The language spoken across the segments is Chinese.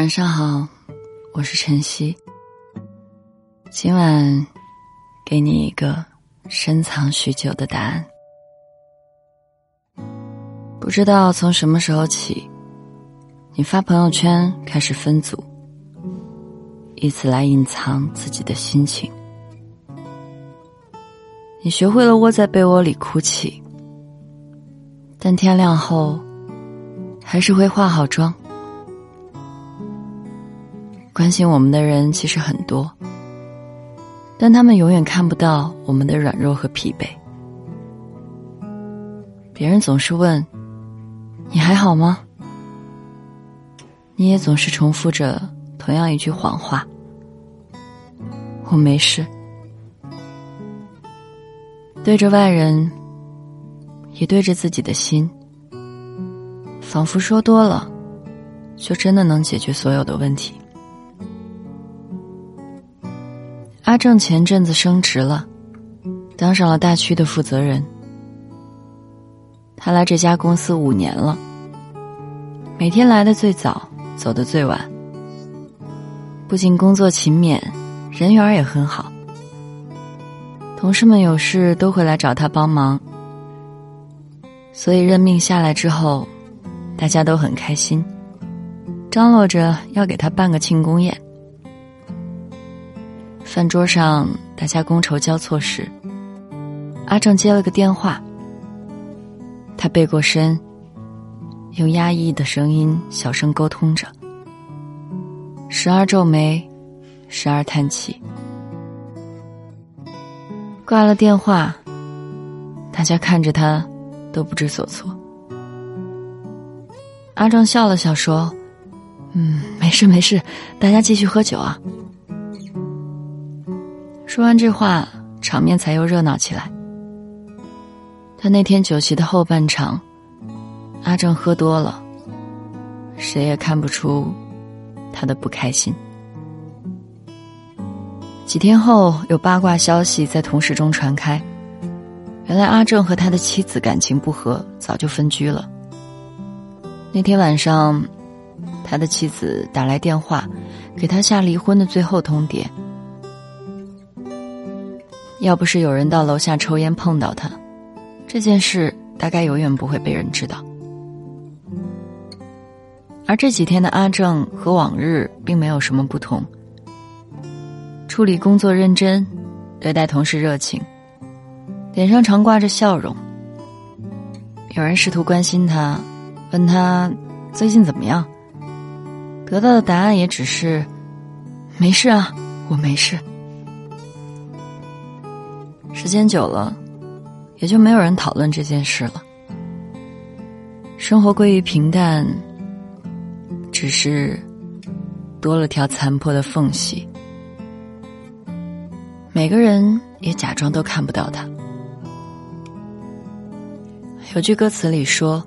晚上好，我是晨曦。今晚给你一个深藏许久的答案。不知道从什么时候起，你发朋友圈开始分组，以此来隐藏自己的心情。你学会了窝在被窝里哭泣，但天亮后还是会化好妆。关心我们的人其实很多，但他们永远看不到我们的软弱和疲惫。别人总是问：“你还好吗？”你也总是重复着同样一句谎话：“我没事。”对着外人，也对着自己的心，仿佛说多了，就真的能解决所有的问题。阿正前阵子升职了，当上了大区的负责人。他来这家公司五年了，每天来的最早，走的最晚。不仅工作勤勉，人缘也很好。同事们有事都会来找他帮忙，所以任命下来之后，大家都很开心，张罗着要给他办个庆功宴。饭桌上，大家觥筹交错时，阿正接了个电话。他背过身，用压抑的声音小声沟通着，时而皱眉，时而叹气。挂了电话，大家看着他，都不知所措。阿正笑了笑说：“嗯，没事没事，大家继续喝酒啊。”说完这话，场面才又热闹起来。他那天酒席的后半场，阿正喝多了，谁也看不出他的不开心。几天后，有八卦消息在同事中传开，原来阿正和他的妻子感情不和，早就分居了。那天晚上，他的妻子打来电话，给他下离婚的最后通牒。要不是有人到楼下抽烟碰到他，这件事大概永远不会被人知道。而这几天的阿正和往日并没有什么不同，处理工作认真，对待同事热情，脸上常挂着笑容。有人试图关心他，问他最近怎么样，得到的答案也只是“没事啊，我没事”。时间久了，也就没有人讨论这件事了。生活归于平淡，只是多了条残破的缝隙。每个人也假装都看不到他。有句歌词里说：“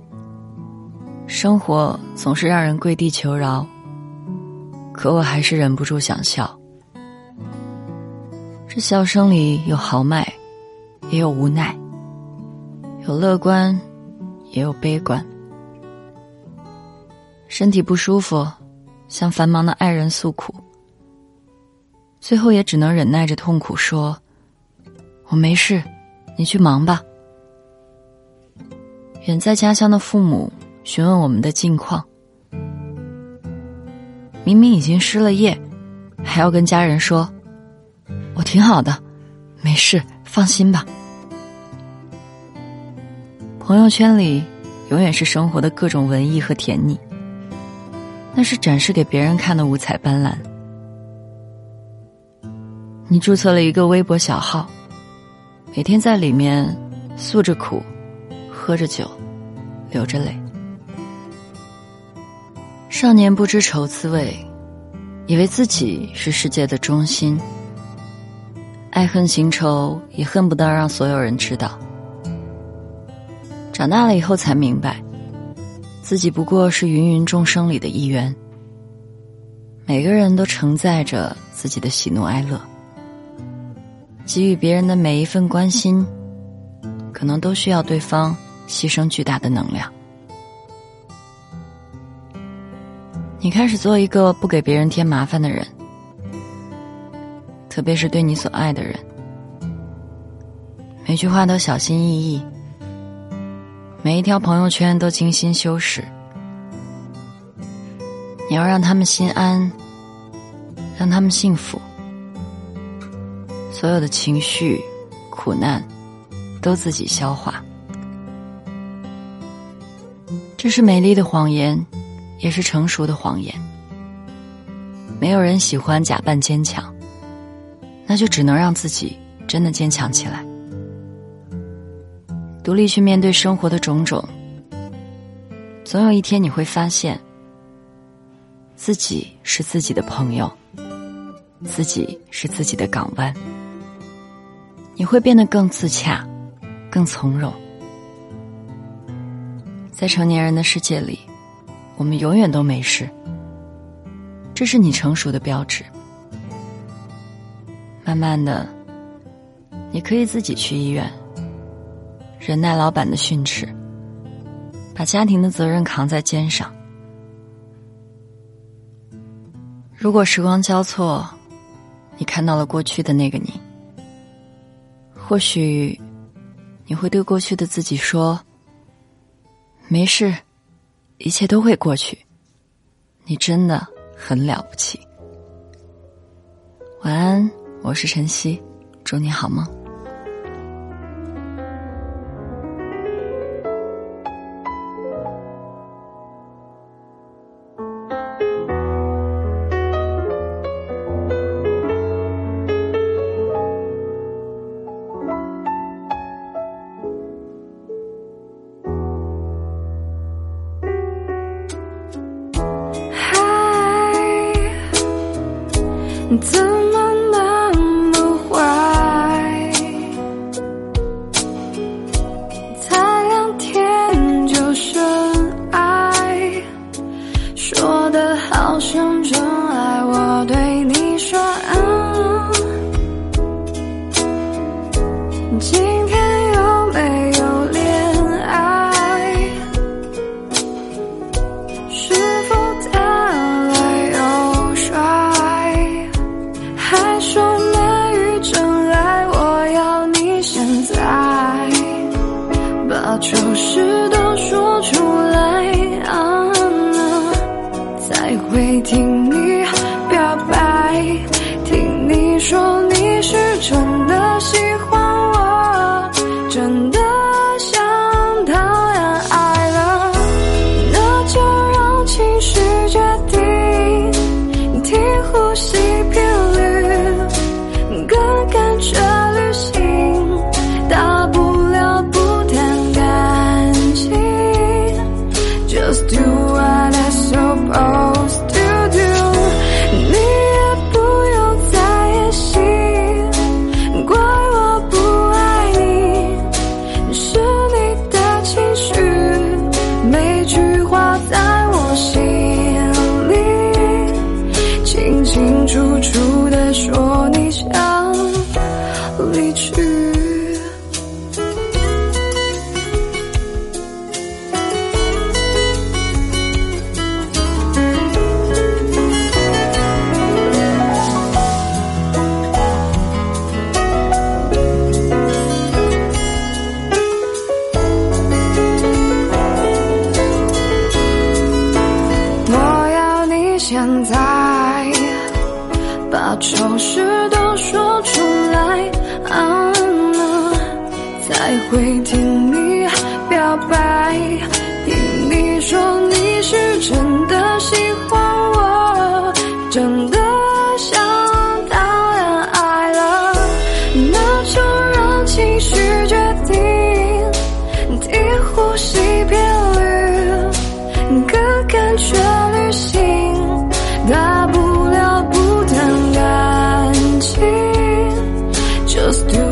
生活总是让人跪地求饶，可我还是忍不住想笑。”这笑声里有豪迈，也有无奈，有乐观，也有悲观。身体不舒服，向繁忙的爱人诉苦，最后也只能忍耐着痛苦说：“我没事，你去忙吧。”远在家乡的父母询问我们的近况，明明已经失了业，还要跟家人说。我挺好的，没事，放心吧。朋友圈里永远是生活的各种文艺和甜腻，那是展示给别人看的五彩斑斓。你注册了一个微博小号，每天在里面诉着苦，喝着酒，流着泪。少年不知愁滋味，以为自己是世界的中心。爱恨情仇也恨不得让所有人知道。长大了以后才明白，自己不过是芸芸众生里的一员。每个人都承载着自己的喜怒哀乐，给予别人的每一份关心，可能都需要对方牺牲巨大的能量。你开始做一个不给别人添麻烦的人，特别是对你所爱的人，每句话都小心翼翼，每一条朋友圈都精心修饰。你要让他们心安，让他们幸福，所有的情绪、苦难都自己消化。这是美丽的谎言。也是成熟的谎言。没有人喜欢假扮坚强，那就只能让自己真的坚强起来，独立去面对生活的种种。总有一天你会发现，自己是自己的朋友，自己是自己的港湾。你会变得更自洽，更从容。在成年人的世界里。我们永远都没事，这是你成熟的标志。慢慢的，你可以自己去医院，忍耐老板的训斥，把家庭的责任扛在肩上。如果时光交错，你看到了过去的那个你，或许你会对过去的自己说：“没事。”一切都会过去，你真的很了不起。晚安，我是晨曦，祝你好梦。怎离去。会听你表白听你说你是真的喜欢我真的想谈恋爱了。那就让情绪决定听呼吸频率跟感觉旅行大不了不谈感情。Just do